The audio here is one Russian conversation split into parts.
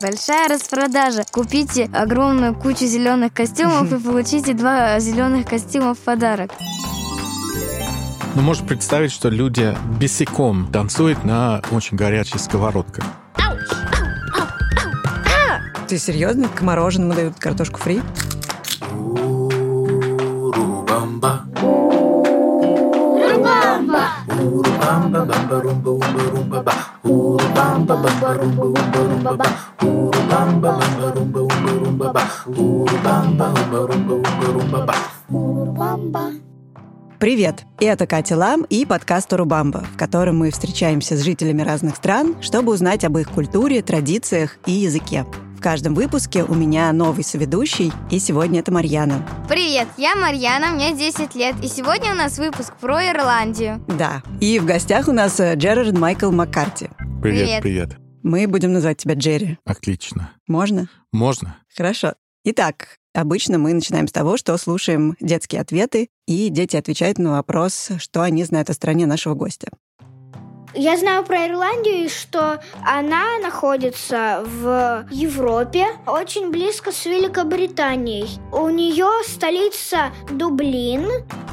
Большая распродажа. Купите огромную кучу зеленых костюмов и получите два зеленых костюма в подарок. Ну, можешь представить, что люди босиком танцуют на очень горячей сковородке. Ты серьезно? К мороженому дают картошку фри? Урубамба. Привет! Это Катя Лам и подкаст «Урубамба», в котором мы встречаемся с жителями разных стран, чтобы узнать об их культуре, традициях и языке. В каждом выпуске у меня новый соведущий, и сегодня это Марьяна. Привет, я Марьяна, мне 10 лет, и сегодня у нас выпуск про Ирландию. Да. И в гостях у нас э, Джерард Майкл Маккарти. Привет, Привет. привет. Мы будем называть тебя Джерри. Отлично. Можно? Можно? Хорошо. Итак, обычно мы начинаем с того, что слушаем детские ответы, и дети отвечают на вопрос, что они знают о стране нашего гостя. Я знаю про Ирландию, что она находится в Европе, очень близко с Великобританией. У нее столица Дублин.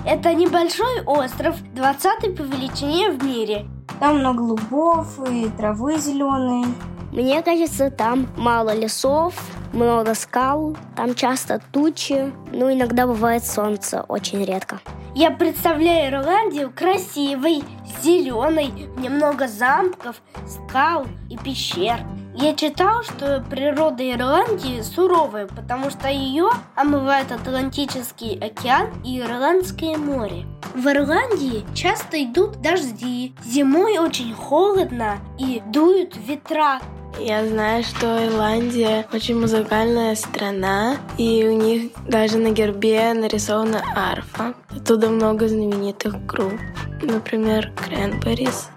Это небольшой остров, 20 по величине в мире. Там много лугов и травы зеленые. Мне кажется, там мало лесов, много скал, там часто тучи, ну иногда бывает солнце, очень редко. Я представляю Ирландию красивой, зеленой, где много замков, скал и пещер. Я читал, что природа Ирландии суровая, потому что ее омывает Атлантический океан и Ирландское море. В Ирландии часто идут дожди, зимой очень холодно и дуют ветра. Я знаю, что Ирландия очень музыкальная страна, и у них даже на гербе нарисована арфа. Оттуда много знаменитых групп, например, Кренберис.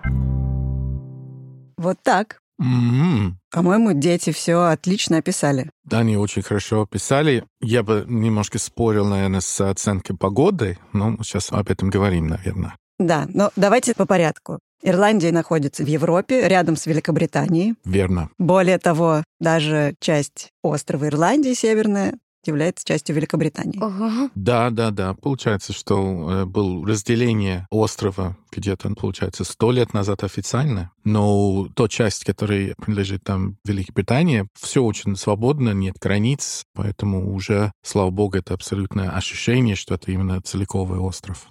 Вот так. М-м. По-моему, дети все отлично описали. Да, они очень хорошо описали. Я бы немножко спорил, наверное, с оценкой погоды, но сейчас об этом говорим, наверное. Да, но давайте по порядку. Ирландия находится в Европе, рядом с Великобританией. Верно. Более того, даже часть острова Ирландии северная является частью Великобритании. Ого. Да, да, да. Получается, что э, было разделение острова где-то, получается, сто лет назад официально, но та часть, которая принадлежит там Великобритании, все очень свободно, нет границ, поэтому уже, слава богу, это абсолютное ощущение, что это именно целиковый остров.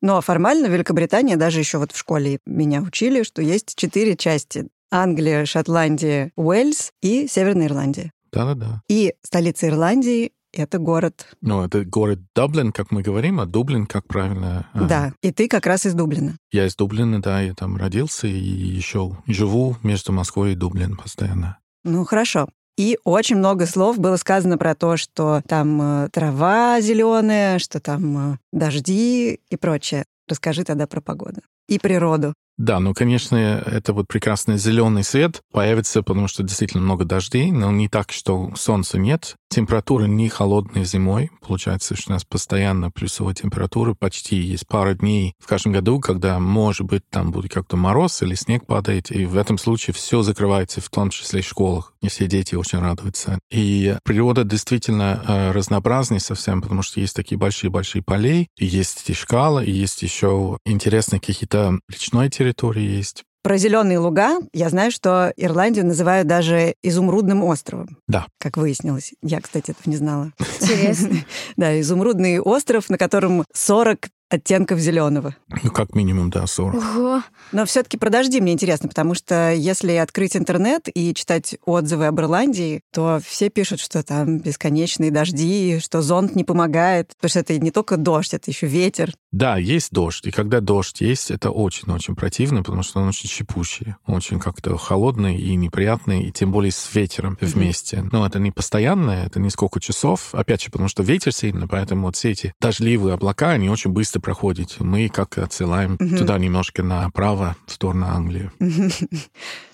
Но формально Великобритания, даже еще вот в школе меня учили, что есть четыре части. Англия, Шотландия, Уэльс и Северная Ирландия. Да-да-да. И столица Ирландии — это город. Ну, это город Дублин, как мы говорим, а Дублин, как правильно? а, Да, и ты как раз из Дублина. Я из Дублина, да, я там родился и еще живу между Москвой и Дублин постоянно. Ну, хорошо. И очень много слов было сказано про то, что там э, трава зеленая, что там э, дожди и прочее. Расскажи тогда про погоду и природу. Да, ну, конечно, это вот прекрасный зеленый свет появится, потому что действительно много дождей, но не так, что солнца нет. Температура не холодная зимой. Получается, что у нас постоянно плюсовая температура. Почти есть пара дней в каждом году, когда, может быть, там будет как-то мороз или снег падает. И в этом случае все закрывается, в том числе в школах. И все дети очень радуются. И природа действительно э, разнообразнее совсем, потому что есть такие большие-большие полей, и есть и шкала, и есть еще интересные какие-то речной территории есть. Про зеленые луга я знаю, что Ирландию называют даже изумрудным островом. Да. Как выяснилось. Я, кстати, этого не знала. Интересно. Да, изумрудный остров, на котором 40 оттенков зеленого. Ну, как минимум, да, 40. Ого. Но все-таки про дожди мне интересно, потому что если открыть интернет и читать отзывы об Ирландии, то все пишут, что там бесконечные дожди, что зонт не помогает, потому что это не только дождь, это еще ветер. Да, есть дождь. И когда дождь есть, это очень-очень противно, потому что он очень щепущий, очень как-то холодный и неприятный, и тем более с ветером вместе. Но это не постоянное, это несколько часов. Опять же, потому что ветер сильный, поэтому вот все эти дождливые облака, они очень быстро проходят. Мы как отсылаем туда немножко направо, в сторону Англии.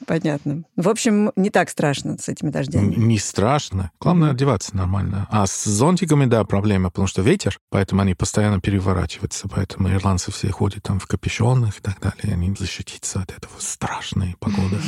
Понятно. В общем, не так страшно с этими дождями. Не страшно. Главное одеваться нормально. А с зонтиками, да, проблема, потому что ветер, поэтому они постоянно переворачиваются. Поэтому ирландцы все ходят там в капюшонах и так далее. Они защититься от этого страшной погоды.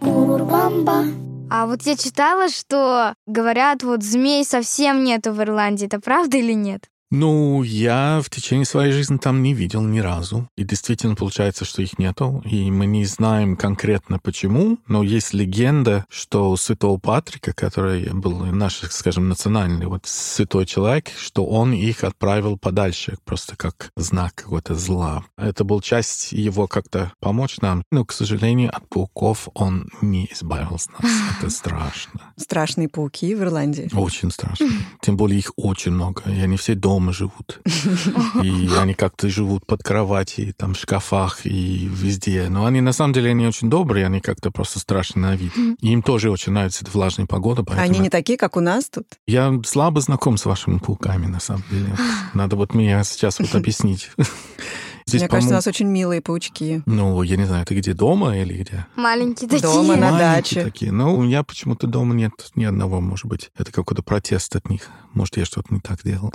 А вот я читала, что говорят, вот змей совсем нету в Ирландии. Это правда или нет? Ну, я в течение своей жизни там не видел ни разу. И действительно получается, что их нету. И мы не знаем конкретно почему, но есть легенда, что у святого Патрика, который был наш, скажем, национальный вот святой человек, что он их отправил подальше, просто как знак какого-то зла. Это был часть его как-то помочь нам. Но, к сожалению, от пауков он не избавился нас. Это страшно. Страшные пауки в Ирландии. Очень страшно. Тем более их очень много, и они все дома живут. И они как-то живут под кровати, там, в шкафах и везде. Но они, на самом деле, они очень добрые, они как-то просто страшные на вид. И им тоже очень нравится эта влажная погода. Поэтому... Они не такие, как у нас тут? Я слабо знаком с вашими пауками, на самом деле. Надо вот мне сейчас вот объяснить. Здесь, Мне кажется, у нас очень милые паучки. Ну, я не знаю, ты где, дома или где? Маленькие такие. Дома, на Маленькие даче. такие. Ну, у меня почему-то дома нет ни одного, может быть. Это какой-то протест от них. Может, я что-то не так делал.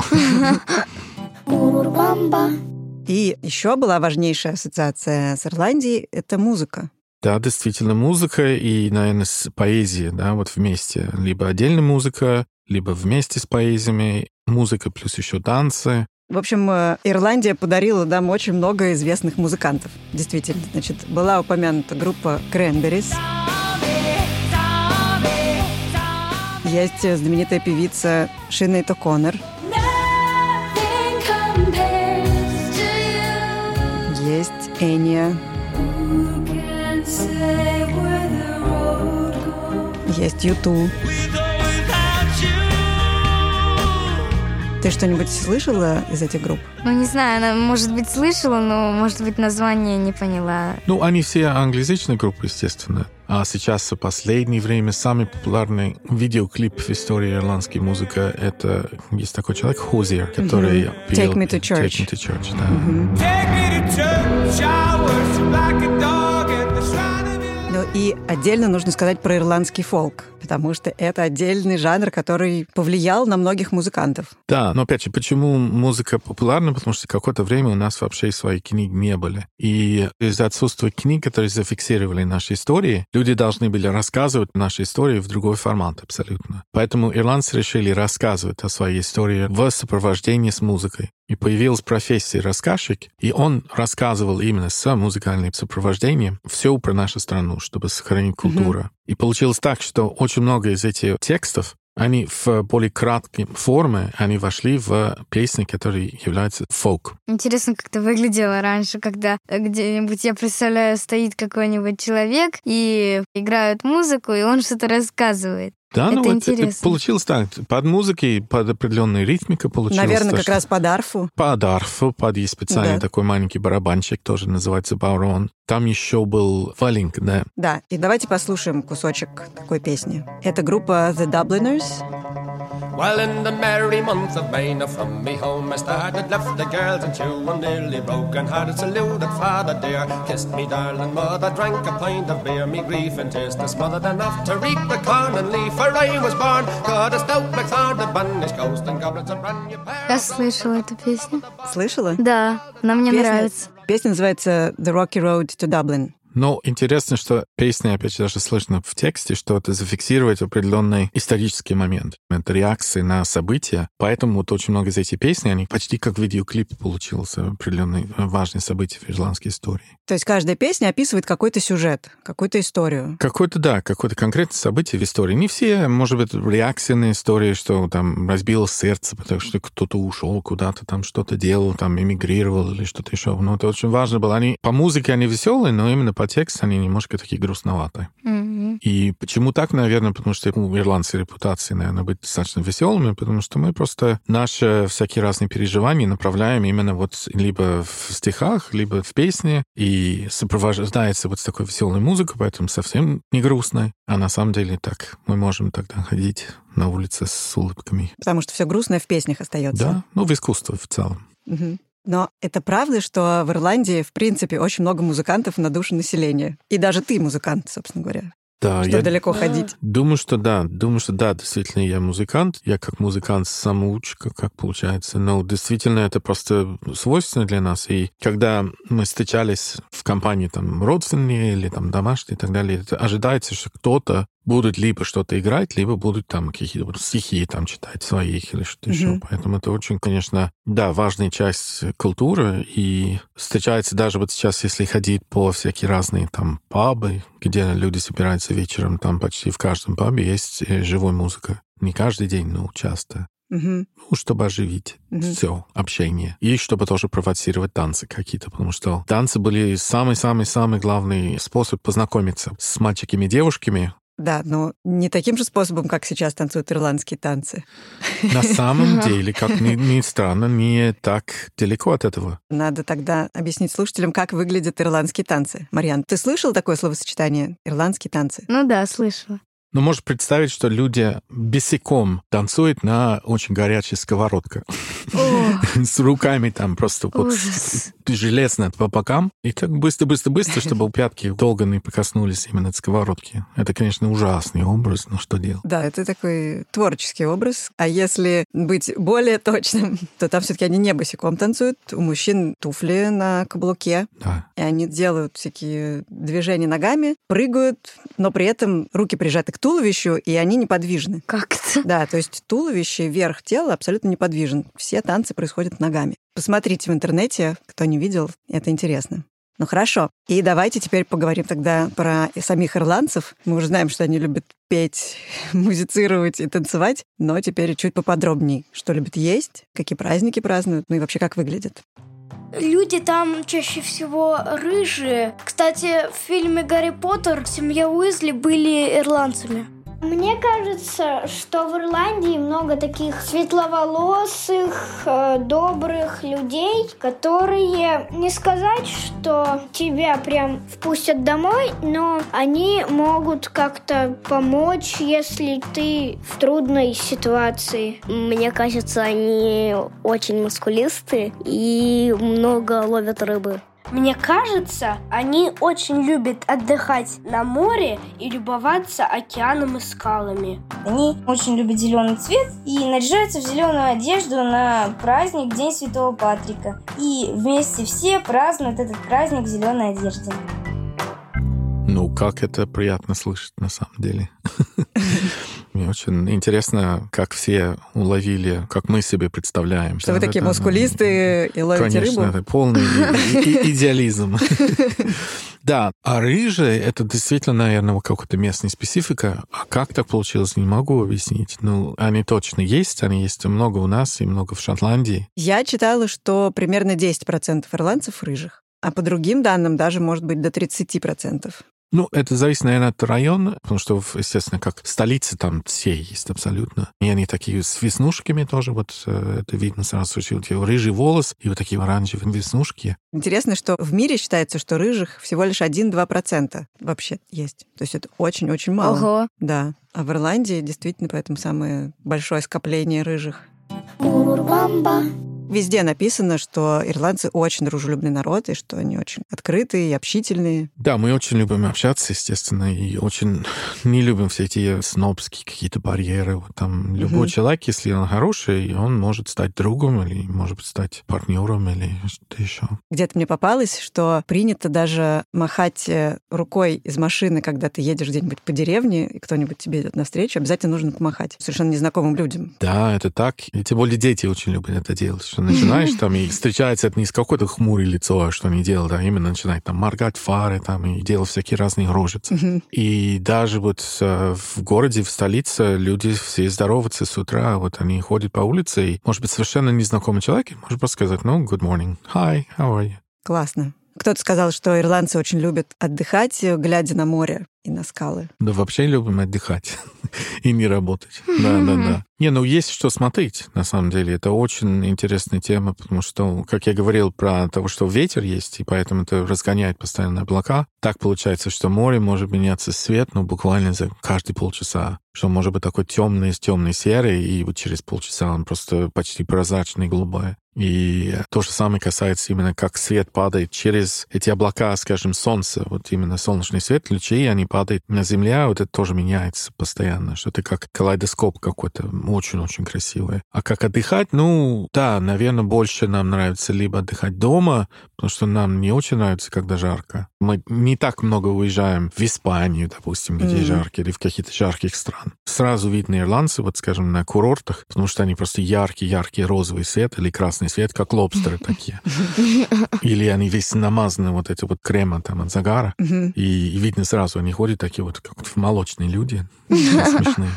И еще была важнейшая ассоциация с Ирландией — это музыка. Да, действительно, музыка и, наверное, с поэзией, да, вот вместе. Либо отдельная музыка, либо вместе с поэзиями. Музыка плюс еще танцы. В общем, э, Ирландия подарила нам очень много известных музыкантов. Действительно. Значит, была упомянута группа Cranberries. Есть знаменитая певица Шинейта Коннор. Есть Эния. Есть Юту. Ты что-нибудь слышала из этих групп? Ну, не знаю, она, может быть, слышала, но, может быть, название не поняла. Ну, они все англоязычные группы, естественно. А сейчас в последнее время самый популярный видеоклип в истории ирландской музыки это есть такой человек Хозиер, который Мгм. пел Take Me to Church. Take Me to Church, да. Ну и отдельно нужно сказать про ирландский фолк, потому что это отдельный жанр, который повлиял на многих музыкантов. Да, но опять же, почему музыка популярна? Потому что какое-то время у нас вообще свои книги не были. И из-за отсутствия книг, которые зафиксировали наши истории, люди должны были рассказывать наши истории в другой формат абсолютно. Поэтому ирландцы решили рассказывать о своей истории в сопровождении с музыкой. И появилась профессия рассказчик, и он рассказывал именно с музыкальным сопровождением все про нашу страну, чтобы сохранить культуру. И получилось так, что очень много из этих текстов они в более краткой форме, они вошли в песни, которые являются фолк. Интересно, как это выглядело раньше, когда где-нибудь, я представляю, стоит какой-нибудь человек и играют музыку, и он что-то рассказывает. Да, Это ну вот интересно. получилось так. Под музыкой, под определенной ритмикой получилось. Наверное, то, как что- раз под арфу. Под арфу, под есть специальный Да. такой маленький барабанчик, тоже называется барон. Там еще был валинг, да. Да, и давайте послушаем кусочек такой песни. Это группа The Dubliners. Well, in the merry month of May, now from me home I started, left the girls and two, and nearly broken hearted, saluted father dear, kissed me darling mother, drank a pint of beer, me grief and tears to smothered enough to reap the corn and leaf, for I was born, got a stout black the banished ghost and goblins a brand new pair. Я слышала эту песню. Слышала? Да, она мне Песня- нравится. Песня называется The Rocky Road to Dublin. Но интересно, что песня, опять же, даже слышно в тексте, что это зафиксирует определенный исторический момент. Это реакции на события. Поэтому вот очень много из этих песен, они почти как видеоклип получился, определенный важный событие в ирландской истории. То есть каждая песня описывает какой-то сюжет, какую-то историю. Какое-то, да, какое-то конкретное событие в истории. Не все, может быть, реакции на истории, что там разбилось сердце, потому что кто-то ушел куда-то, там что-то делал, там эмигрировал или что-то еще. Но это очень важно было. Они по музыке они веселые, но именно по тексту они немножко такие грустноватые. Мгм. И почему так, наверное, потому что у ирландцев репутация, наверное, быть достаточно веселыми, потому что мы просто наши всякие разные переживания направляем именно вот либо в стихах, либо в песне, и сопровождается вот такой веселой музыкой, поэтому совсем не грустной. А на самом деле так мы можем тогда ходить на улице с улыбками. Потому что все грустное в песнях остается. Да, ну в искусстве в целом. Мгм. Но это правда, что в Ирландии, в принципе, очень много музыкантов на душу населения. И даже ты музыкант, собственно говоря. Да, Что я далеко ходить. Думаю, что да. Думаю, что да, действительно, я музыкант. Я как музыкант самоучка, как получается. Но действительно, это просто свойственно для нас. И когда мы встречались в компании там родственные или там домашние и так далее, это ожидается, что кто-то будут либо что-то играть, либо будут там какие-то вот стихи там читать своих или что-то Мгм. еще. Поэтому это очень, конечно, да, важная часть культуры. И встречается даже вот сейчас, если ходить по всякие разные там пабы, где люди собираются вечером, там почти в каждом пабе есть э, живая музыка. Не каждый день, но часто. Мгм. Ну, чтобы оживить Мгм. все общение. И чтобы тоже провоцировать танцы какие-то, потому что танцы были самый-самый-самый главный способ познакомиться с мальчиками и девушками. Да, но не таким же способом, как сейчас танцуют ирландские танцы. На самом деле, как ни, ни странно, не так далеко от этого. Надо тогда объяснить слушателям, как выглядят ирландские танцы. Марьян, ты слышал такое словосочетание «ирландские танцы»? Ну да, слышала. Но можешь представить, что люди босиком танцуют на очень горячей сковородке. С руками там просто вот железно по бокам. И так быстро-быстро-быстро, чтобы пятки долго не прикоснулись именно к сковородке. Это, конечно, ужасный образ, но что делать? Да, это такой творческий образ. А если быть более точным, то там все таки они не босиком танцуют. У мужчин туфли на каблуке. Да. И они делают всякие движения ногами, прыгают, но при этом руки прижаты к туловищу, и они неподвижны. Как это? Да, то есть туловище, верх тела абсолютно неподвижен. Все танцы происходят ногами. Посмотрите в интернете, кто не видел, это интересно. Ну хорошо. И давайте теперь поговорим тогда про самих ирландцев. Мы уже знаем, что они любят петь, музицировать и танцевать, но теперь чуть поподробней. Что любят есть, какие праздники празднуют, ну и вообще как выглядят. Люди там чаще всего рыжие. Кстати, в фильме «Гарри Поттер» семья Уизли были ирландцами. Мне кажется, что в Ирландии много таких светловолосых, э, добрых людей, которые не сказать, что тебя прям впустят домой, но они могут как-то помочь, если ты в трудной ситуации. Мне кажется, они очень мускулисты и много ловят рыбы. Мне кажется, они очень любят отдыхать на море и любоваться океаном и скалами. Они очень любят зеленый цвет и наряжаются в зеленую одежду на праздник День Святого Патрика. И вместе все празднуют этот праздник в зеленой одежде. Ну, как это приятно слышать на самом деле. Мне очень интересно, как все уловили, как мы себе представляем. Что вы Да, такие да, да. мускулисты и ловите Конечно, рыбу? это полный идеализм. Да, а рыжие — это действительно, наверное, какая-то местная специфика. А как так получилось, не могу объяснить. Ну, они точно есть, они есть много у нас и много в Шотландии. Я читала, что примерно 10% ирландцев рыжих, а по другим данным даже может быть до 30%. Ну, это зависит, наверное, от района, потому что, естественно, как столица, там все есть абсолютно. И они такие с веснушками тоже, вот э, это видно сразу, что вот его рыжий волос и вот такие оранжевые веснушки. Интересно, что в мире считается, что рыжих всего лишь 1-2% вообще есть. То есть это очень-очень мало. Ого. Да. А в Ирландии действительно поэтому самое большое скопление рыжих. Урбамба. Везде написано, что ирландцы очень дружелюбный народ, и что они очень открытые и общительные. Да, мы очень любим общаться, естественно, и очень не любим все эти снобские какие-то барьеры. Вот там любой Мгм. человек, если он хороший, он может стать другом или, может стать партнером или что-то еще. Где-то мне попалось, что принято даже махать э, рукой из машины, когда ты едешь где-нибудь по деревне, и кто-нибудь тебе идет навстречу, обязательно нужно помахать совершенно незнакомым людям. Да, это так. И тем более дети очень любят это делать. Что начинаешь там, и встречается это не с какое-то хмурое лицо, а что они делают, а именно начинают там моргать фары там и делать всякие разные рожицы. И даже вот э, в городе, в столице люди все здороваются с утра, вот они ходят по улице, и, может быть, совершенно незнакомый человек, может просто сказать, ну, good morning, hi, how are you? Классно. Кто-то сказал, что ирландцы очень любят отдыхать, глядя на море и на скалы. Да вообще любим отдыхать и не работать. Да, да, да. Не, ну есть что смотреть, на самом деле. Это очень интересная тема, потому что, как я говорил про того, что ветер есть, и поэтому это разгоняет постоянно облака. Так получается, что море может меняться цвет, ну, буквально за каждые полчаса. Что может быть такой темный, темный серый, и вот через полчаса он просто почти прозрачный, голубой. И то же самое касается именно как свет падает через эти облака, скажем, солнце, вот именно солнечный свет, лучи, они падают на землю, вот это тоже меняется постоянно, что это как калейдоскоп какой-то, очень-очень красивый. А как отдыхать, ну, да, наверное, больше нам нравится либо отдыхать дома, потому что нам не очень нравится, когда жарко. Мы не так много уезжаем в Испанию, допустим, где Мгм. жарко, или в какие-то жарких стран. Сразу видно ирландцы, вот, скажем, на курортах, потому что они просто яркий-яркий розовый свет или красный свет, как лобстеры такие. Или они весь намазаны вот этим вот кремом там от загара. И, и видно сразу, они ходят такие вот, как молочные люди. Смешные.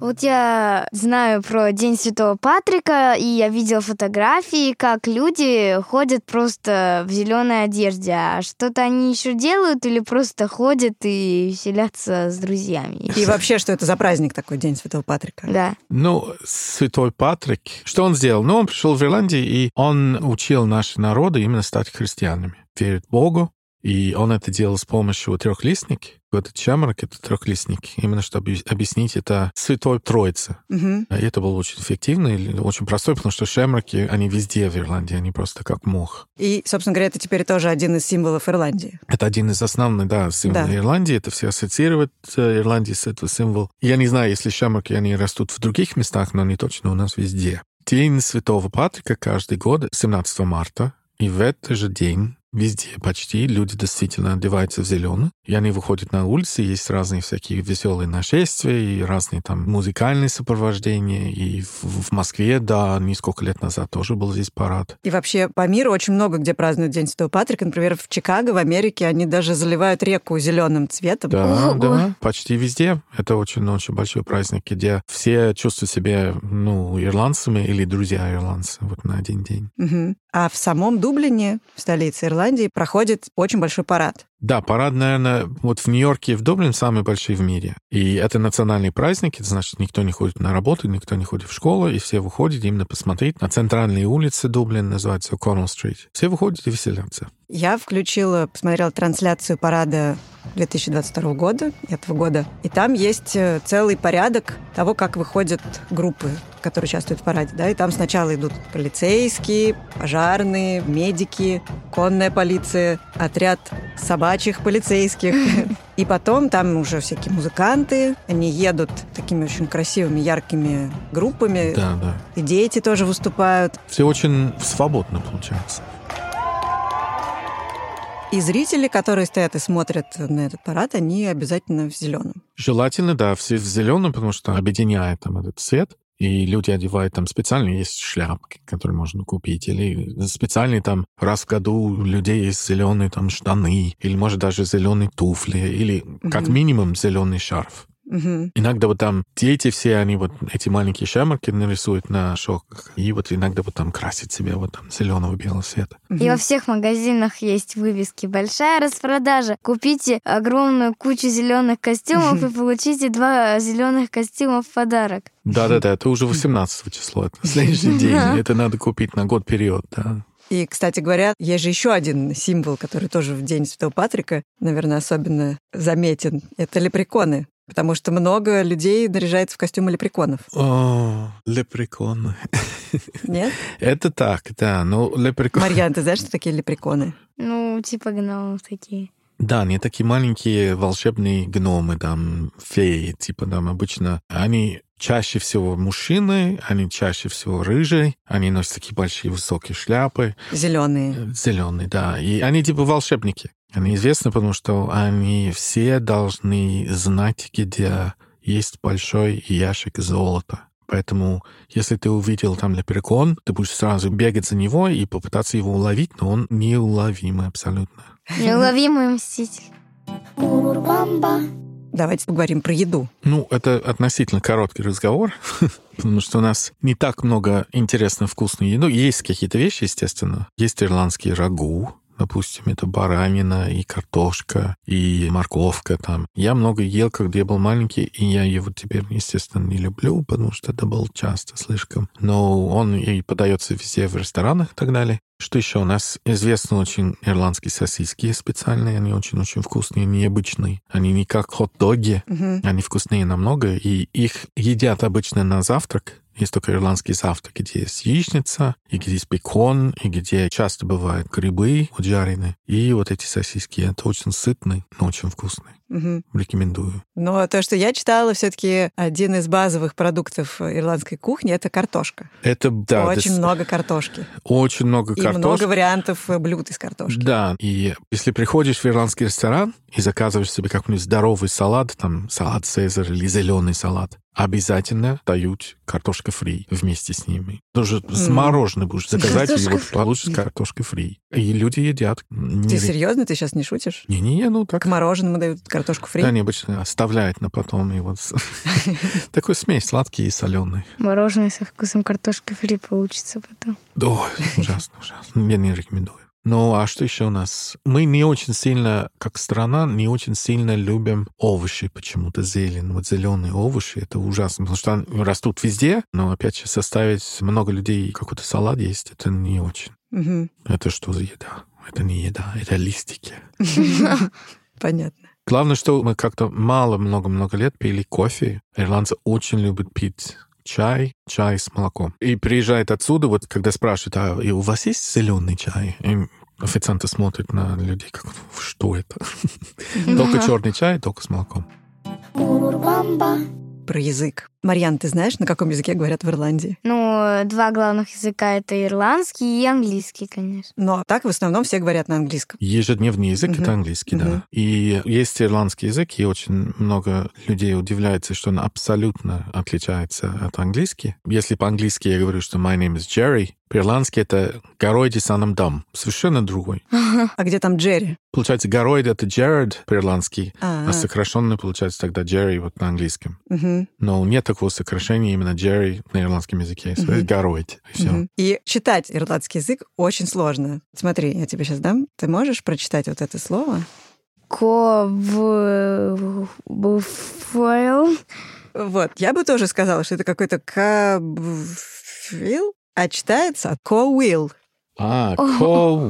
Вот я знаю про День Святого Патрика, и я видел фотографии, как люди ходят просто в зеленой одежде. А что-то они еще делают или просто ходят и веселятся с друзьями? И вообще, что это за праздник такой, День Святого Патрика? Да. Ну, святой Патрик, что он сделал? Ну, он пришел в Ирландию, и он учил наши народы именно стать христианами, верить Богу. И он это делал с помощью трехлистника. Вот этот чамрак — это трехлистник, именно чтобы объяснить это Святой Троице. Мгм. И это было очень эффективно и очень простой, потому что шемраки, они везде в Ирландии, они просто как мох. И, собственно говоря, это теперь тоже один из символов Ирландии. Это один из основных, да, символов Да. Ирландии. Это все ассоциируют э, Ирландию с этого символа. Я не знаю, если шамраки, они растут в других местах, но они точно у нас везде. День Святого Патрика каждый год, 17 марта, и в этот же день везде почти люди действительно одеваются в зеленый, и они выходят на улицы, есть разные всякие веселые нашествия, и разные там музыкальные сопровождения, и в, в Москве, да, несколько лет назад тоже был здесь парад. И вообще по миру очень много где празднуют День Святого Патрика. Например, в Чикаго, в Америке, они даже заливают реку зеленым цветом. Да, Ого. да, почти везде. Это очень-очень большой праздник, где все чувствуют себя, ну, ирландцами или друзья ирландцы вот на один день. Мгм. А в самом Дублине, в столице Ирландии, проходит очень большой парад. Да, парад, наверное, вот в Нью-Йорке и в Дублине самый большой в мире. И это национальный праздник, это значит, никто не ходит на работу, никто не ходит в школу, и все выходят именно посмотреть на центральные улицы Дублина, называется Коннелл-стрит. Все выходят и веселятся. Я включила, посмотрела трансляцию парада 2022 года, этого года, и там есть э, целый порядок того, как выходят группы, которые участвуют в параде. Да? И там сначала идут полицейские, пожарные, медики, конная полиция, отряд собачьих полицейских. И потом там уже всякие музыканты, они едут такими очень красивыми, яркими группами. Да, да. И дети тоже выступают. Все очень свободно получается. И зрители, которые стоят и смотрят на этот парад, они обязательно в зеленом. Желательно, да, все в зеленом, потому что объединяет там этот цвет. И люди одевают там специальные есть шляпки, которые можно купить, или специальные там раз в году у людей есть зеленые там штаны, или может даже зеленые туфли, или как Мгм. минимум зеленый шарф. Мгм. Иногда вот там дети все, они вот эти маленькие шамарки нарисуют на шоках, и вот иногда вот там красят себя вот там зеленого белого цвета. И во всех магазинах есть вывески. Большая распродажа. Купите огромную кучу зеленых костюмов и получите два зеленых костюма в подарок. Да-да-да, это уже 18 число, это следующий день. Это надо купить на год вперед, да. И, кстати говоря, есть же еще один символ, который тоже в День Святого Патрика, наверное, особенно заметен. Это лепреконы. Потому что много людей наряжается в костюмы лепреконов. О, лепреконы. Нет? Это так, да. Ну, лепреконы... Марьян, ты знаешь, что такие лепреконы? Ну, типа гномов такие. Да, они такие маленькие волшебные гномы, там, феи, типа, там, обычно. Они чаще всего мужчины, они чаще всего рыжие, они носят такие большие высокие шляпы, Зеленые. зеленые, да. И они типа волшебники. Они известны, потому что они все должны знать, где есть большой ящик золота. Поэтому, если ты увидел там лепрекон, ты будешь сразу бегать за него и попытаться его уловить, но он неуловимый абсолютно. Неуловимый мститель. Давайте поговорим про еду. Ну, это относительно короткий разговор, потому что у нас не так много интересной вкусной еды. Есть какие-то вещи, естественно. Есть ирландский рагу, допустим, это баранина и картошка, и морковка там. Я много ел, когда я был маленький, и я его теперь, естественно, не люблю, потому что это был часто слишком. Но он и подается везде в ресторанах и так далее. Что еще? У нас известны очень ирландские сосиски специальные, они очень-очень вкусные, необычные. Они не как хот-доги, Мгм. они вкуснее намного, и их едят обычно на завтрак Есть только ирландский завтрак, где есть яичница, и где есть бекон, и где часто бывают грибы вот жареные. И вот эти сосиски. Это очень сытный, но очень вкусный. Мгм. Рекомендую. Но то, что я читала, все таки один из базовых продуктов ирландской кухни — это картошка. Это, да, Очень дес- много картошки. очень много И картошки. много вариантов э, блюд из картошки. Да, и если приходишь в ирландский ресторан и заказываешь себе какой-нибудь здоровый салат, там салат Цезарь или зеленый салат, обязательно дают картошка фри вместе с ними. Даже с М. мороженым будешь заказать, и Картошка вот фри. получишь картошка фри. И люди едят. Ты серьезно? Ты сейчас не шутишь? Не-не, ну так. К мороженому дают картошку фри? Они обычно оставляют на потом. И вот с- такой смесь сладкий и соленый. Мороженое со вкусом картошки фри получится потом. Ой, ужасно, ужасно. Я не рекомендую. Ну, а что еще у нас? Мы не очень сильно, как страна, не очень сильно любим овощи почему-то, зелень. Вот зеленые овощи, это ужасно, потому что они растут везде, но, опять же, составить много людей какой-то салат есть, это не очень. Мгм. Это что за еда? Это не еда, это листики. Понятно. Главное, что мы как-то мало, много-много лет пили кофе. Ирландцы очень любят пить чай, чай с молоком. И приезжает отсюда, вот когда спрашивают, а и у вас есть зеленый чай? И официанты смотрят на людей, как, что это? Только черный чай, только с молоком. Про язык. Марьян, ты знаешь, на каком языке говорят в Ирландии? Ну, два главных языка — это ирландский и английский, конечно. Но так в основном все говорят на английском. Ежедневный язык Мгм. это английский, Мгм. да. И есть ирландский язык, и очень много людей удивляется, что он абсолютно отличается от английского. Если по-английски я говорю, что my name is Jerry, по-ирландски это Гаройди санам дам. Совершенно другой. А где там Джерри? Получается, Гаройд это Джерард по-ирландски, А, а сокращенно получается тогда Джерри вот на английском. Но нет такого сокращения именно Джерри на ирландском языке. Мгм. Mm Гаройд. И все. мгм. И читать ирландский язык очень сложно. Смотри, я тебе сейчас дам. Ты можешь прочитать вот это слово? Ковбуфойл. Вот, я бы тоже сказала, что это какой-то кабвил, а читается коуил. А, Ого.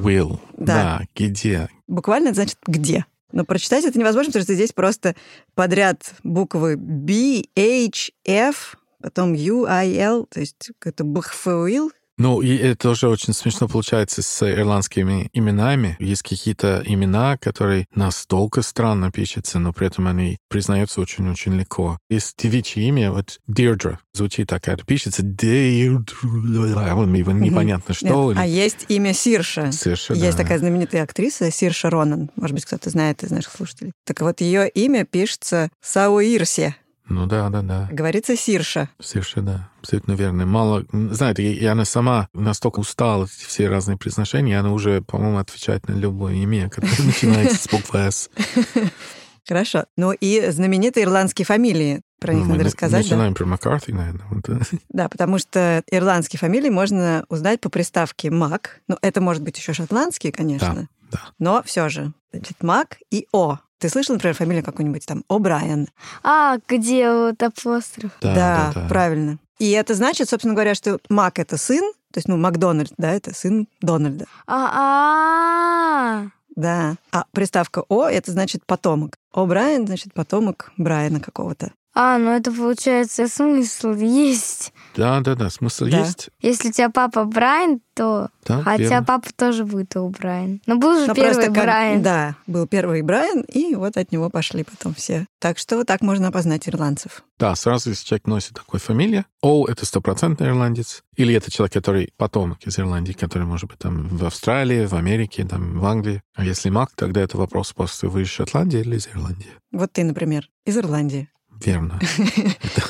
Коуилл. Да. Да, где? Буквально это значит «где». Но прочитать это невозможно, потому что здесь просто подряд буквы B, H, F, потом U, I, L, то есть это бхфуил. Ну, и это тоже очень смешно получается с ирландскими именами. Есть какие-то имена, которые настолько странно пишутся, но при этом они признаются очень-очень легко. Есть девичье имя, вот Дирдра, звучит так, это пишется Дирдра, непонятно что. Нет, А есть имя Сирша. Сирша, Есть да. такая знаменитая актриса Сирша Ронан. Может быть, кто-то знает из наших слушателей. Так вот, ее имя пишется Сауирсе. Ну да, да, да. Говорится Сирша. Совершенно, да. Абсолютно верно. Мало, знаете, и, и она сама настолько устала от все разные произношения, она уже, по-моему, отвечает на любое имя, которое начинается с буквы «С». Хорошо. Ну и знаменитые ирландские фамилии. Про них Ну, надо на- рассказать. да? Начинаем про Маккарти, наверное. Да, потому что ирландские фамилии можно узнать по приставке Мак. Ну, это может быть еще шотландские, конечно. да. Но все же. Значит, Мак и О. Ты слышал, например, фамилию какую-нибудь там О'Брайен? А, где вот апостроф? Да, да, да. правильно. И это значит, собственно говоря, что Мак — это сын, то есть, ну, Макдональд, да, это сын Дональда. А, а, Да. А приставка О — это значит потомок. О'Брайен, значит, потомок Брайана какого-то. а, ну это получается смысл есть. Да, да, да, смысл Да. есть. Если у тебя папа Брайан, то Да, хотя верно. папа тоже будет у Брайан. Но был же Ну, первый просто как- Брайан. Да, был первый Брайан, и вот от него пошли потом все. Так что вот так можно опознать ирландцев. Да, сразу, если человек носит такую фамилию, О — это стопроцентный ирландец, или это человек, который потомок из Ирландии, который, может быть, там в Австралии, в Америке, там в Англии. А если Мак, тогда это вопрос просто вы из Шотландии или из Ирландии. Вот ты, например, из Ирландии. Верно. Это-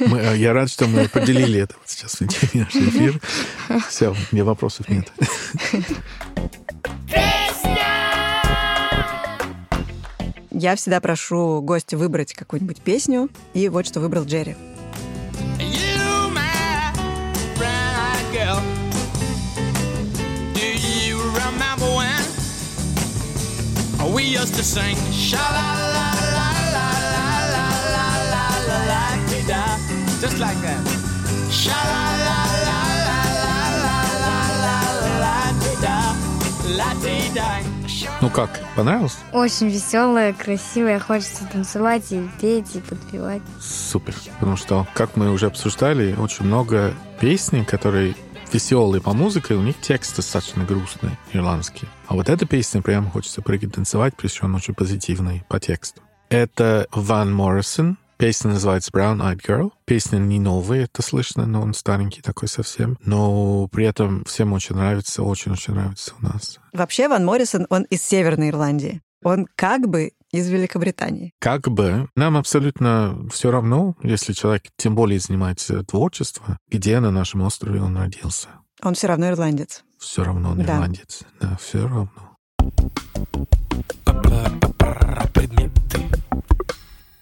мы- э, я рад, что мы поделили это вот сейчас в нашего эфира. Все, мне вопросов нет. Я всегда прошу гостя выбрать какую-нибудь песню, и вот что выбрал Джерри. We used to sing sha la la just like that. Sha la la la la la la la la la da la da. Ну как, понравилось? Очень веселая, красивая, хочется танцевать и петь, и подпевать. Супер. Потому что, как мы уже обсуждали, очень много песен, которые веселые по музыке, у них текст достаточно грустный, ирландский. А вот эта песня прям хочется прыгать, танцевать, причем очень позитивный по тексту. Это Ван Моррисон, Песня называется Brown Eyed Girl. Песня не новая, это слышно, но он старенький такой совсем. Но при этом всем очень нравится, очень-очень нравится у нас. Вообще Ван Моррисон, он из Северной Ирландии. Он как бы из Великобритании. Как бы нам абсолютно все равно, если человек тем более занимается творчеством, где на нашем острове он родился. Он все равно ирландец. Все равно он Да. ирландец. Да, все равно.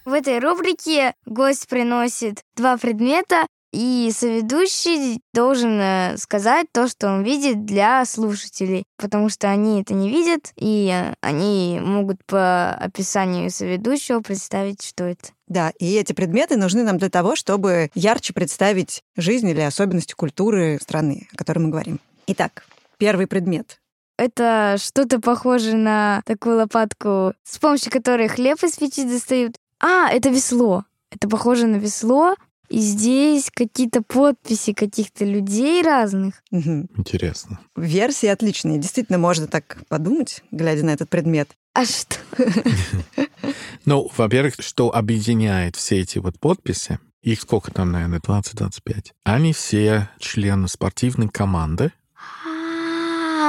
В этой рубрике гость приносит два предмета, и соведущий должен э, сказать то, что он видит для слушателей, потому что они это не видят, и э, они могут по описанию соведущего представить, что это. Да, и эти предметы нужны нам для того, чтобы ярче представить жизнь или особенности культуры страны, о которой мы говорим. Итак, первый предмет. Это что-то похоже на такую лопатку, с помощью которой хлеб из печи достают. А, это весло. Это похоже на весло, и здесь какие-то подписи каких-то людей разных. Интересно. Версии отличные. Действительно, можно так подумать, глядя на этот предмет. А что? Ну, во-первых, что объединяет все эти вот подписи, их сколько там, наверное, 20-25, они все члены спортивной команды,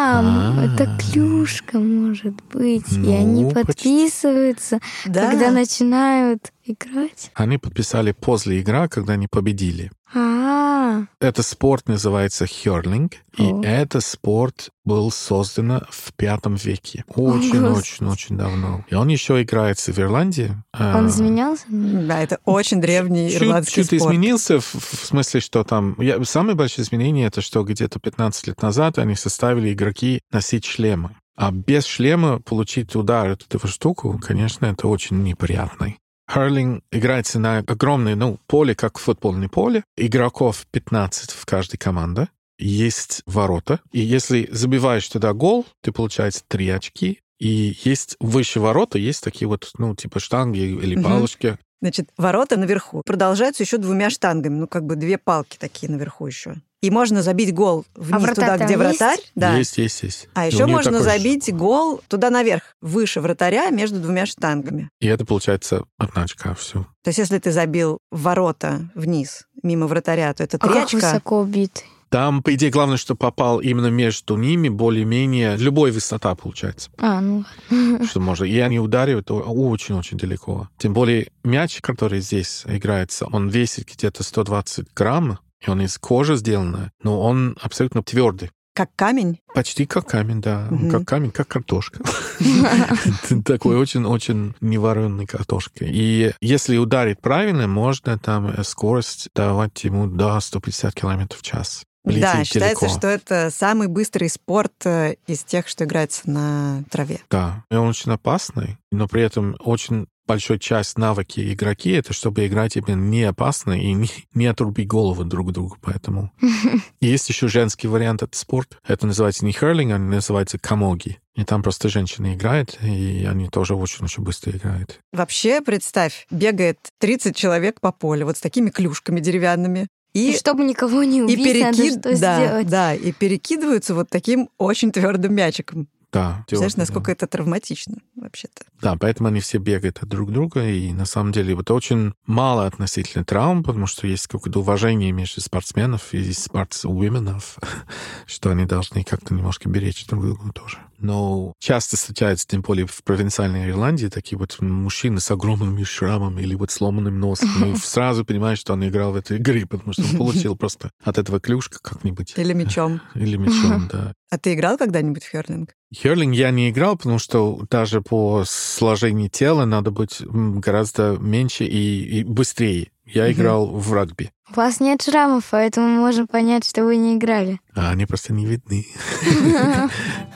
Это А. клюшка может быть. И они Ну, почти. подписываются, Да, когда начинают играть. они подписали после игры, когда они победили. А, Это спорт называется херлинг, и О. этот спорт был создан в пятом веке. Очень-очень-очень давно. И он еще играется в Ирландии. он А, изменялся? да, это очень древний ирландский спорт. изменился в, в смысле, что там... Я, самое большое изменение это, что где-то 15 лет назад они составили игроки носить шлемы. А без шлема получить удар от эту штуку, конечно, это очень неприятно. Херлинг играется на огромное ну, поле, как футбольное поле. Игроков 15 в каждой команде. Есть ворота. И если забиваешь туда гол, ты получаешь 3 очки. И есть выше ворота, есть такие вот, ну, типа штанги или палочки. Значит, ворота наверху продолжаются еще двумя штангами, ну как бы две палки такие наверху еще. И можно забить гол вниз вратарь туда, там где есть? вратарь. Да. Есть, есть, есть. А еще можно такой же- забить гол туда наверх, выше вратаря, между двумя штангами. И это получается одна очка, все. То есть, если ты забил ворота вниз, мимо вратаря, то это А три как очка. высоко убитый? Там, по идее, главное, что попал именно между ними более-менее любой высота получается. А, ну Что можно. И они ударивают о- очень-очень далеко. Тем более мяч, который здесь играется, он весит где-то 120 грамм, и он из кожи сделан, но он абсолютно твердый. Как камень. Почти как камень, да. Мгм. Как камень, как картошка. Такой очень-очень неваренный картошка. И если ударить правильно, можно там скорость давать ему до 150 километров в час. Да, Лететь считается, далеко. что это самый быстрый спорт э, из тех, что играется на траве. Да, и он очень опасный, но при этом очень большая часть навыки игроки это чтобы играть именно не опасно и не, не отрубить голову друг другу, поэтому. Есть еще женский вариант этого спорта. Это называется не херлинг, а называется камоги. И там просто женщины играют, и они тоже очень-очень быстро играют. Вообще, представь, бегает 30 человек по полю вот с такими клюшками деревянными. И И, чтобы никого не и убить, надо перекид- что да, сделать. да, и перекидываются вот таким очень твердым мячиком. Да. Знаешь, насколько да. это травматично вообще-то. Да, поэтому они все бегают от друг друга, и на самом деле вот очень мало относительно травм, потому что есть какое-то уважение между спортсменов и спортсвуменов, что они должны как-то немножко беречь друг друга тоже. Но часто встречаются, тем более в провинциальной Ирландии, такие вот мужчины с огромными шрамами или вот сломанным носом. И сразу понимаешь, что он играл в этой игре, потому что он получил просто от этого клюшка как-нибудь. Или мячом. Или мячом, да. А ты играл когда-нибудь в херлинг? Херлинг я не играл, потому что даже по сложению тела надо быть гораздо меньше и, и быстрее. Я Мгм. играл в регби, У вас нет шрамов, поэтому мы можем понять, что вы не играли. а они просто не видны.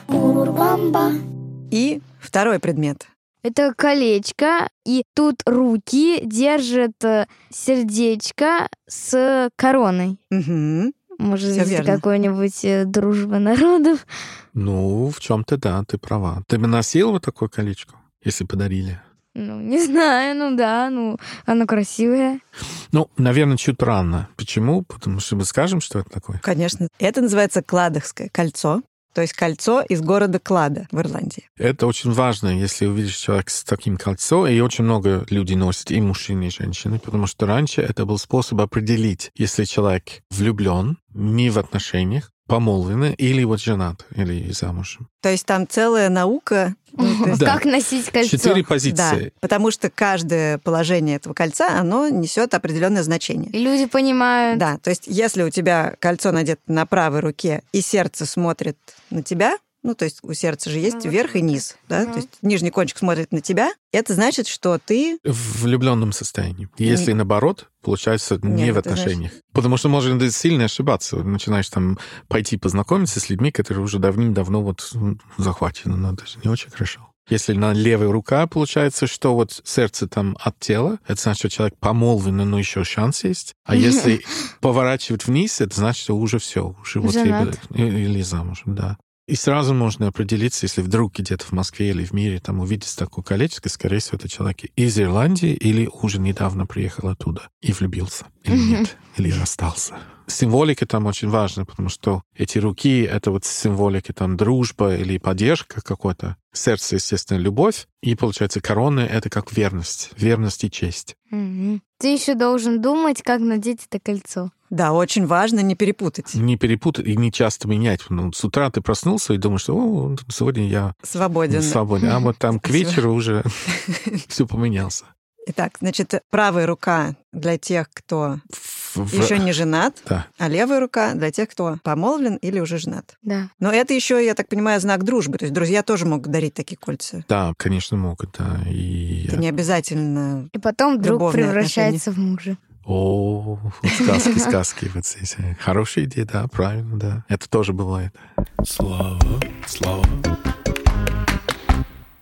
И второй предмет. Это колечко, и тут руки держат э, сердечко с короной. Мгм. Может Всё быть, верно. какой-нибудь э, дружба народов. Ну, в чем-то да, ты права. Ты бы носил вот такое колечко, если подарили? Ну, не знаю, ну да, ну, оно красивое. Ну, наверное, чуть рано. Почему? Потому что мы скажем, что это такое. Конечно. Это называется кладохское кольцо, то есть кольцо из города Клада в Ирландии. Это очень важно, если увидишь человека с таким кольцом, и очень много людей носят, и мужчины, и женщины, потому что раньше это был способ определить, если человек влюблен, не в отношениях, помолвлен, или вот женат, или замужем. То есть там целая наука. ну, есть- Да. Как носить кольцо? Четыре Да, позиции. потому что каждое положение этого кольца, оно несет определенное значение. И люди понимают. Да, то есть если у тебя кольцо надето на правой руке, и сердце смотрит на тебя, ну, то есть у сердца же есть Ну, верх и низ, да, Мгм. то есть нижний кончик смотрит на тебя, это значит, что ты В влюбленном состоянии. Если наоборот, получается не Нет, в значит- отношениях. Потому что можно сильно ошибаться. Начинаешь там пойти познакомиться с людьми, которые уже давным-давно вот захвачены. Но это же не очень хорошо. Если на левая рука, получается, что вот сердце там от тела, это значит, что человек помолвлен, но еще шанс есть. А если поворачивать вниз, это значит, что уже все, уже вот либо- или замужем, да. И сразу можно определиться, если вдруг где-то в Москве или в мире там увидится такое колечко, скорее всего, это человек из Ирландии или уже недавно приехал оттуда и влюбился. Или нет, или расстался. Символика там очень важна, потому что эти руки — это вот символика там дружба или поддержка какой-то. Сердце, естественно, любовь. И, получается, корона — это как верность. Верность и честь. Мгм. Ты еще должен думать, как надеть это кольцо. Да, очень важно не перепутать. Не перепутать и не часто менять. Ну, с утра ты проснулся и думаешь, что «О, сегодня я Свободен. свободен. А вот там к вечеру уже все поменялся. Итак, значит, правая рука для тех, кто В- еще не женат, Да. а левая рука для тех, кто помолвлен или уже женат. Да. Но это еще, я так понимаю, знак дружбы. То есть друзья тоже могут дарить такие кольца. Да, конечно, могут, да. И... Это не обязательно. И потом друг превращается в мужа. О, вот сказки, сказки. Вот здесь. Хорошая идея, да, правильно, да. Это тоже бывает. Слава, слава.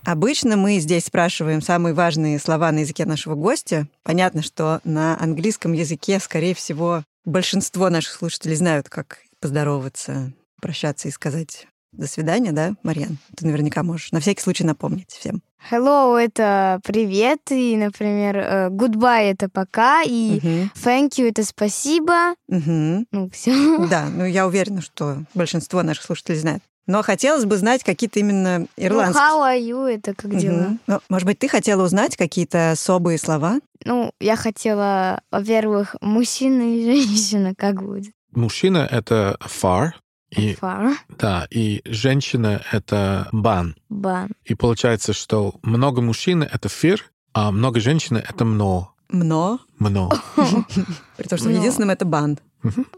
Обычно мы здесь спрашиваем самые важные слова на языке нашего гостя. Понятно, что на английском языке, скорее всего, большинство наших слушателей знают, как поздороваться, прощаться и сказать до свидания, да, Марьян? Ты наверняка можешь на всякий случай напомнить всем. Hello — это привет, и, например, э, goodbye — это пока, и Мгм. thank you — это спасибо. Мгм. Ну, все. Да, ну я уверена, что большинство наших слушателей знают. Но хотелось бы знать какие-то именно Ну, ирландские. how are you — это как дела? Ну, может быть, ты хотела узнать какие-то особые слова? Ну, я хотела, во-первых, мужчина и женщина, как будет? Мужчина — это far, и, Far, да, и женщина — это ban. бан. И получается, что много мужчин — это fear, а много женщин — это мно. Мно, Мно. при том, что в единственном это бан.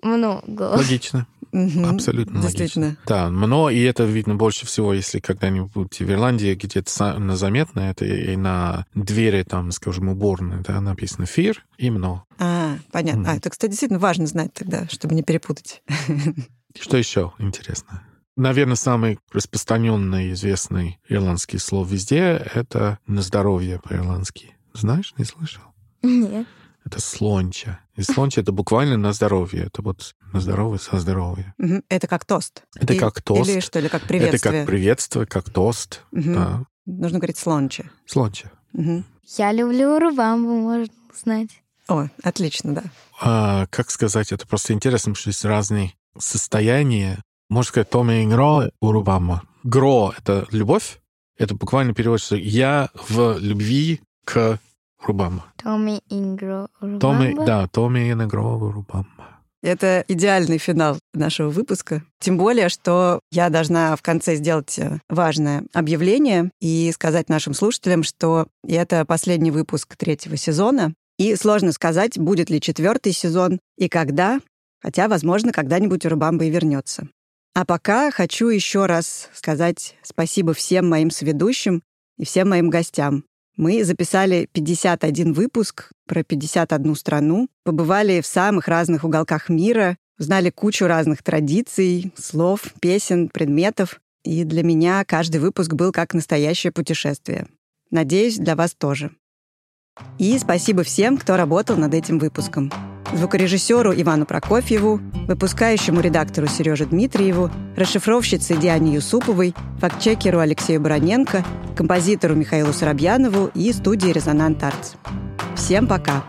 Много. Логично. Мгм. Абсолютно Действительно. логично. Да, мно, и это видно больше всего, если когда-нибудь будете в Ирландии, где-то на заметно, это и на двери, там, скажем, уборной, да, написано fear и мно. А, понятно. Мгм. А, это, кстати, действительно важно знать тогда, чтобы не перепутать. Что еще интересно? Наверное, самый распространенный, известный ирландский слово везде — это на здоровье по-ирландски. Знаешь, не слышал? Нет. Это слонча. И слонча — это буквально на здоровье. Это вот на здоровье со здоровья. Мгм. Это как тост. Это И- как тост. Или что, или как Это приветствие. как приветствие, как тост. Мгм. Да. Нужно говорить слонче. Слонча. Мгм. Я люблю рубамбу, можно знать. О, отлично, да. А, как сказать, это просто интересно, потому что есть разные состояния. Можно сказать, Томи Гро Урубама. Гро — это любовь. Это буквально переводится «я в любви к Рубама». Томми Ингро Томи, рубамба. да, Томи Гро Урубама. Это идеальный финал нашего выпуска. Тем более, что я должна в конце сделать э, важное объявление и сказать нашим слушателям, что это последний выпуск третьего сезона. И сложно сказать, будет ли четвертый сезон и когда, хотя, возможно, когда-нибудь Урубамба и вернется. А пока хочу еще раз сказать спасибо всем моим соведущим и всем моим гостям. Мы записали 51 выпуск про 51 страну, побывали в самых разных уголках мира, узнали кучу разных традиций, слов, песен, предметов. И для меня каждый выпуск был как настоящее путешествие. Надеюсь, для вас тоже. И спасибо всем, кто работал над этим выпуском. Звукорежиссеру Ивану Прокофьеву, выпускающему редактору Сереже Дмитриеву, расшифровщице Диане Юсуповой, фактчекеру Алексею Бароненко, композитору Михаилу Соробьянову и студии «Резонант Артс». Всем пока!